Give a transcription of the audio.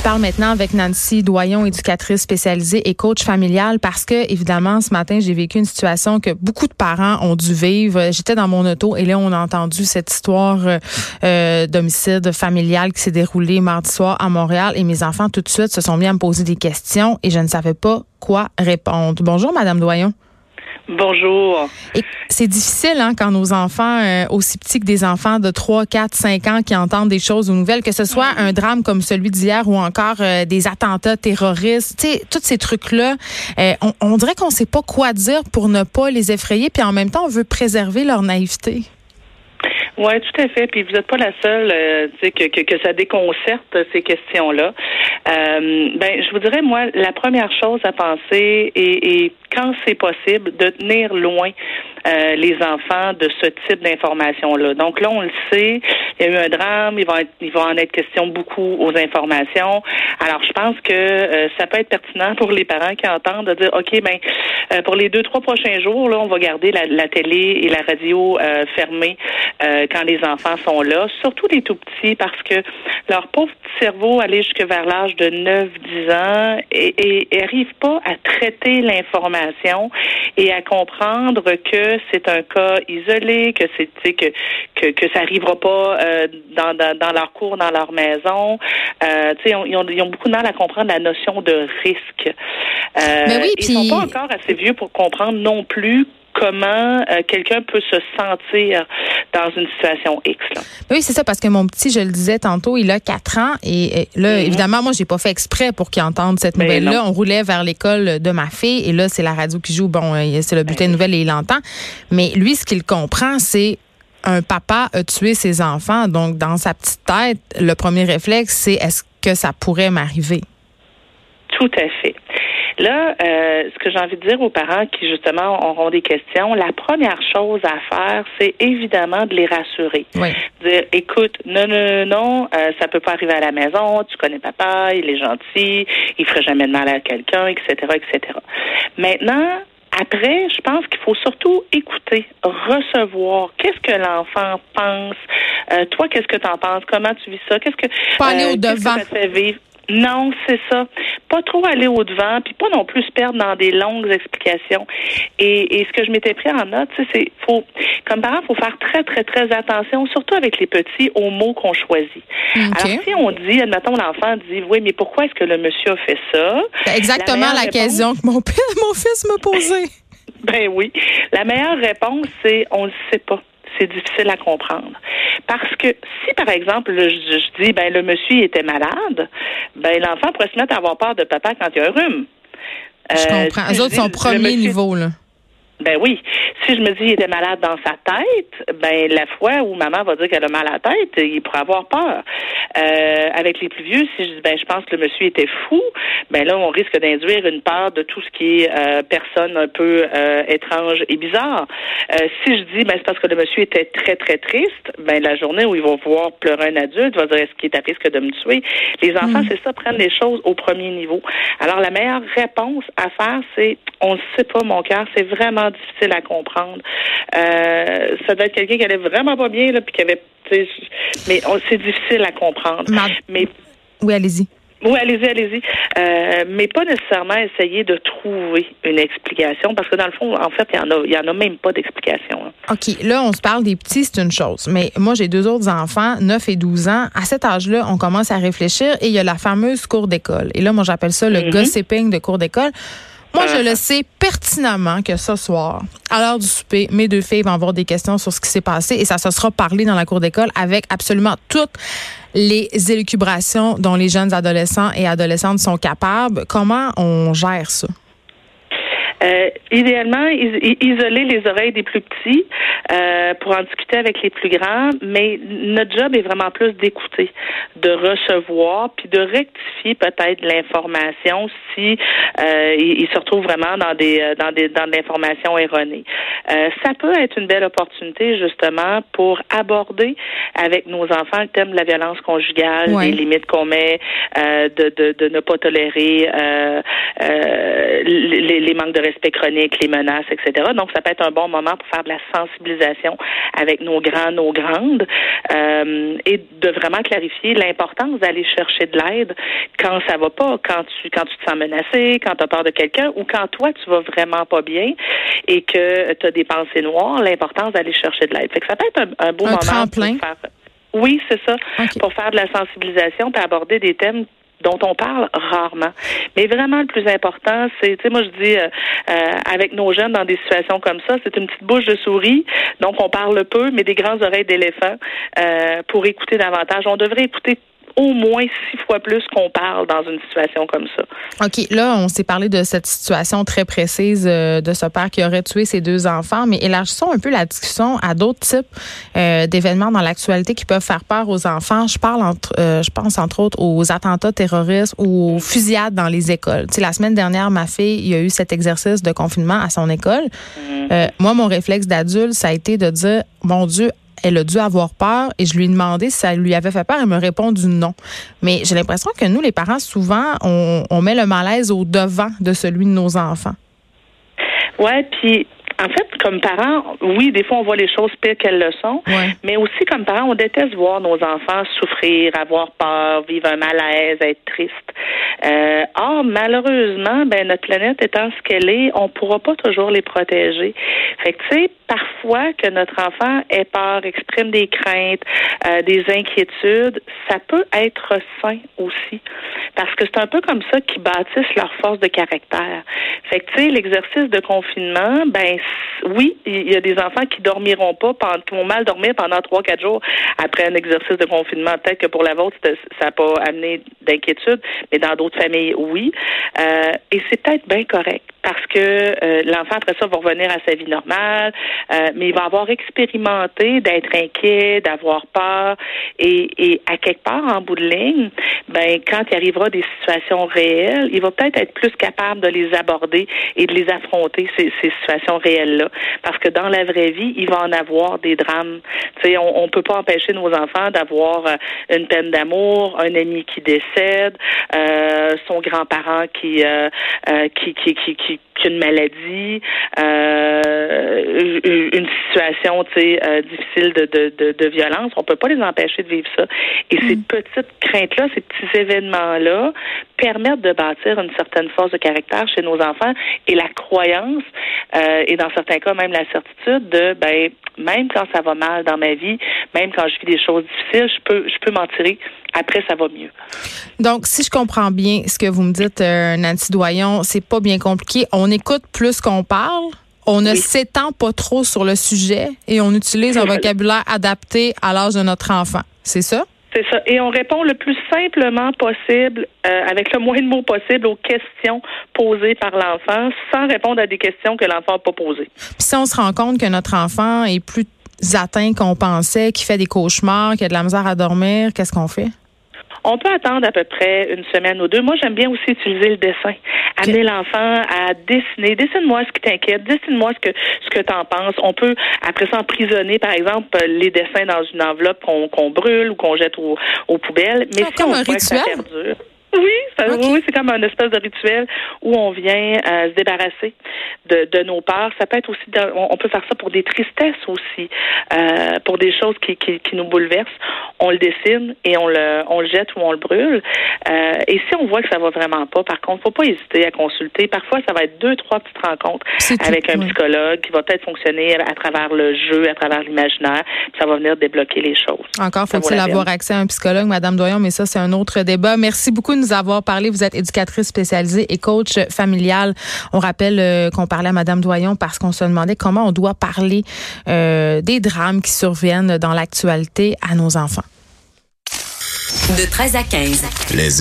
Je parle maintenant avec Nancy Doyon, éducatrice spécialisée et coach familial, parce que, évidemment, ce matin, j'ai vécu une situation que beaucoup de parents ont dû vivre. J'étais dans mon auto et là, on a entendu cette histoire euh, d'homicide familial qui s'est déroulée mardi soir à Montréal et mes enfants, tout de suite, se sont mis à me poser des questions et je ne savais pas quoi répondre. Bonjour, Madame Doyon. Bonjour. C'est difficile hein, quand nos enfants, euh, aussi petits que des enfants de 3, 4, 5 ans qui entendent des choses ou nouvelles, que ce soit un drame comme celui d'hier ou encore euh, des attentats terroristes, tu sais, tous ces trucs-là, euh, on, on, dirait qu'on sait pas quoi dire pour ne pas les effrayer, puis en même temps, on veut préserver leur naïveté. Oui, tout à fait. Puis vous n'êtes pas la seule euh, que, que, que, ça déconcerte ces questions-là. Euh, ben, je vous dirais, moi, la première chose à penser, et quand c'est possible, de tenir loin euh, les enfants de ce type d'informations-là. Donc là, on le sait, il y a eu un drame, il va, être, il va en être question beaucoup aux informations. Alors, je pense que euh, ça peut être pertinent pour les parents qui entendent de dire, OK, ben, euh, pour les deux, trois prochains jours, là, on va garder la, la télé et la radio fermées quand les enfants sont là, surtout les tout petits, parce que leur pauvre petit cerveau, aller jusque vers l'âge de 9-10 ans, et, et, arrive pas à traiter l'information et à comprendre que c'est un cas isolé, que c'est que, que que ça arrivera pas euh, dans, dans, dans leur cours, dans leur maison. Euh, ils, ont, ils, ont, beaucoup de mal à comprendre la notion de risque. Euh, Mais oui, ils sont pas encore assez vieux pour comprendre non plus comment euh, quelqu'un peut se sentir dans une situation X. Là. Oui, c'est ça, parce que mon petit, je le disais tantôt, il a quatre ans et, là, mm-hmm. évidemment, moi, j'ai pas fait exprès pour qu'il entende cette ben nouvelle-là. On roulait vers l'école de ma fille et là, c'est la radio qui joue. Bon, euh, c'est le bulletin de nouvelles et il l'entend. Mais lui, ce qu'il comprend, c'est un papa a tué ses enfants. Donc, dans sa petite tête, le premier réflexe, c'est est-ce que ça pourrait m'arriver? Tout à fait. Là, euh, ce que j'ai envie de dire aux parents qui justement auront des questions, la première chose à faire, c'est évidemment de les rassurer. Oui. Dire, écoute, non, non, non, euh, ça peut pas arriver à la maison. Tu connais papa, il est gentil, il ferait jamais de mal à quelqu'un, etc., etc. Maintenant, après, je pense qu'il faut surtout écouter, recevoir. Qu'est-ce que l'enfant pense? Euh, toi, qu'est-ce que tu en penses? Comment tu vis ça? Qu'est-ce que, au devant. Que ça fait vivre? Non, c'est ça. Pas trop aller au devant, puis pas non plus se perdre dans des longues explications. Et, et ce que je m'étais pris en note, c'est faut, comme parent, faut faire très très très attention, surtout avec les petits, aux mots qu'on choisit. Alors si on dit, admettons l'enfant dit, oui, mais pourquoi est-ce que le monsieur a fait ça Exactement la, question que mon, mon fils me posait. ben oui, la meilleure réponse c'est on ne sait pas c'est difficile à comprendre. Parce que si, par exemple, je, dis, ben, le monsieur était malade, ben, l'enfant pourrait se mettre à avoir peur de papa quand il y a un rhume. Je comprends. Euh, Eux autres, son premier niveau, là. Ben oui. Si je me dis qu'il était malade dans sa tête, ben la fois où maman va dire qu'elle a mal à la tête, il pourrait avoir peur. Euh, avec les plus vieux, si je dis ben je pense que le monsieur était fou, ben là on risque d'induire une peur de tout ce qui est euh, personne un peu euh, étrange et bizarre. Euh, si je dis ben c'est parce que le monsieur était très très triste, ben la journée où ils vont voir pleurer un adulte, va dire est-ce qu'il est à risque de me tuer? Les enfants, hmm. c'est ça, prennent les choses au premier niveau. Alors la meilleure réponse à faire, c'est on ne sait pas mon cœur, c'est vraiment difficile à comprendre. Euh, ça doit être quelqu'un qui allait vraiment pas bien, là, puis qui avait. Mais c'est difficile à comprendre. Mais, oui, allez-y. Oui, allez-y, allez-y. Euh, mais pas nécessairement essayer de trouver une explication, parce que dans le fond, en fait, il y en a, y en a même pas d'explication. Hein. OK. Là, on se parle des petits, c'est une chose. Mais moi, j'ai deux autres enfants, 9 et 12 ans. À cet âge-là, on commence à réfléchir et il y a la fameuse cour d'école. Et là, moi, j'appelle ça le mm-hmm. gossiping de cour d'école. Moi, je le sais pertinemment que ce soir, à l'heure du souper, mes deux filles vont avoir des questions sur ce qui s'est passé et ça se sera parlé dans la cour d'école avec absolument toutes les élucubrations dont les jeunes adolescents et adolescentes sont capables. Comment on gère ça? Euh, idéalement, isoler les oreilles des plus petits euh, pour en discuter avec les plus grands, mais notre job est vraiment plus d'écouter, de recevoir, puis de rectifier peut-être l'information si euh, il, se retrouve vraiment dans des euh, dans des dans de l'information erronée. Euh, ça peut être une belle opportunité justement pour aborder avec nos enfants le thème de la violence conjugale, les limites qu'on met, euh, de, de, de ne pas tolérer les, les, manques de respect chroniques, les menaces, etc. Donc, ça peut être un bon moment pour faire de la sensibilisation avec nos grands, nos grandes, euh, et de vraiment clarifier l'importance d'aller chercher de l'aide quand ça va pas, quand tu quand tu te sens menacé, quand tu as peur de quelqu'un, ou quand toi tu vas vraiment pas bien et que tu as des pensées noires, l'importance d'aller chercher de l'aide. Fait que ça peut être un, un beau moment pour faire oui, c'est ça. Pour faire de la sensibilisation, puis aborder des thèmes dont on parle rarement. Mais vraiment, le plus important, c'est, tu moi je dis, euh, euh, avec nos jeunes dans des situations comme ça, c'est une petite bouche de souris, donc on parle peu, mais des grandes oreilles d'éléphant euh, pour écouter davantage. On devrait écouter au moins six fois plus qu'on parle dans une situation comme ça. OK. Là, on s'est parlé de cette situation très précise euh, de ce père qui aurait tué ses deux enfants, mais élargissons un peu la discussion à d'autres types euh, d'événements dans l'actualité qui peuvent faire peur aux enfants. Je parle entre, euh, je pense entre autres aux attentats terroristes ou aux fusillades dans les écoles. Tu sais, la semaine dernière, ma fille, il y a eu cet exercice de confinement à son école. Mm-hmm. moi, mon réflexe d'adulte, ça a été de dire, mon Dieu, elle a dû avoir peur et je lui ai demandé si ça lui avait fait peur. Elle me répondu non. Mais j'ai l'impression que nous, les parents, souvent, on, met le malaise au devant de celui de nos enfants. Ouais, puis en fait, comme parents, oui, des fois, on voit les choses pires qu'elles le sont, mais aussi comme parents, on déteste voir nos enfants souffrir, avoir peur, vivre un malaise, être triste. Euh, or, malheureusement, ben notre planète étant ce qu'elle est, on pourra pas toujours les protéger. Fait que, tu sais, que notre enfant ait peur, exprime des craintes, euh, des inquiétudes, ça peut être sain aussi. Parce que c'est un peu comme ça qu'ils bâtissent leur force de caractère. Fait que, tu sais, l'exercice de confinement, ben, oui, il y a des enfants qui dormiront pas, pendant, qui vont mal dormir pendant trois, quatre jours après un exercice de confinement. Peut-être que pour la vôtre, ça n'a pas amené d'inquiétude, mais dans d'autres familles, oui. Euh, et c'est peut-être bien correct parce que euh, l'enfant après ça va revenir à sa vie normale, euh, mais il va avoir expérimenté d'être inquiet, d'avoir peur, et, et, à quelque part en bout de ligne, ben quand il arrivera des situations réelles, il va peut-être être plus capable de les aborder et de les affronter ces, ces situations réelles là, parce que dans la vraie vie, il va en avoir des drames. Tu sais, on, on peut pas empêcher nos enfants d'avoir euh, une peine d'amour, un ami qui décède, son grand-parent qui, qui, qui, qui, qui qu'une maladie, euh, une situation euh, difficile de, de, de, violence, on peut pas les empêcher de vivre ça. Et ces mm. petites craintes-là, ces petits événements-là permettent de bâtir une certaine force de caractère chez nos enfants et la croyance, euh, et dans certains cas même la certitude de ben même quand ça va mal dans ma vie, même quand je vis des choses difficiles, je peux je peux m'en tirer. Après, ça va mieux. Donc, si je comprends bien ce que vous me dites, euh, Nancy Doyon, c'est pas bien compliqué. On écoute plus qu'on parle? On ne s'étend pas trop sur le sujet et on utilise un vocabulaire adapté à l'âge de notre enfant. C'est ça? C'est ça. Et on répond le plus simplement possible, euh, avec le moins de mots possible, aux questions posées par l'enfant, sans répondre à des questions que l'enfant n'a pas posées. Puis si on se rend compte que notre enfant est plus atteint qu'on pensait, qu'il fait des cauchemars, qu'il a de la misère à dormir, qu'est-ce qu'on fait? On peut attendre à peu près une semaine ou deux. Moi, j'aime bien aussi utiliser le dessin. Amener l'enfant à dessiner. Dessine-moi ce qui t'inquiète. Dessine-moi ce que ce que t'en penses. On peut après ça emprisonner, par exemple, les dessins dans une enveloppe qu'on brûle ou qu'on jette aux poubelles. Mais si on un rituel? que ça perdure, oui, oui, c'est comme un espèce de rituel où on vient euh, se débarrasser de, de, nos peurs. Ça peut être aussi, on, peut faire ça pour des tristesses aussi, euh, pour des choses qui, qui, qui, nous bouleversent. On le dessine et on le, on le jette ou on le brûle. Euh, et si on voit que ça va vraiment pas, par contre, faut pas hésiter à consulter. Parfois, ça va être deux, trois petites rencontres avec un psychologue qui va peut-être fonctionner à, travers le jeu, à travers l'imaginaire. Ça va venir débloquer les choses. Encore faut-il avoir accès à un psychologue, Madame Doyon, mais ça, c'est un autre débat. Merci beaucoup nous avoir parlé. Vous êtes éducatrice spécialisée et coach familial. On rappelle euh, qu'on parlait à Madame Doyon parce qu'on se demandait comment on doit parler euh, des drames qui surviennent dans l'actualité à nos enfants. De 13 à 15. Les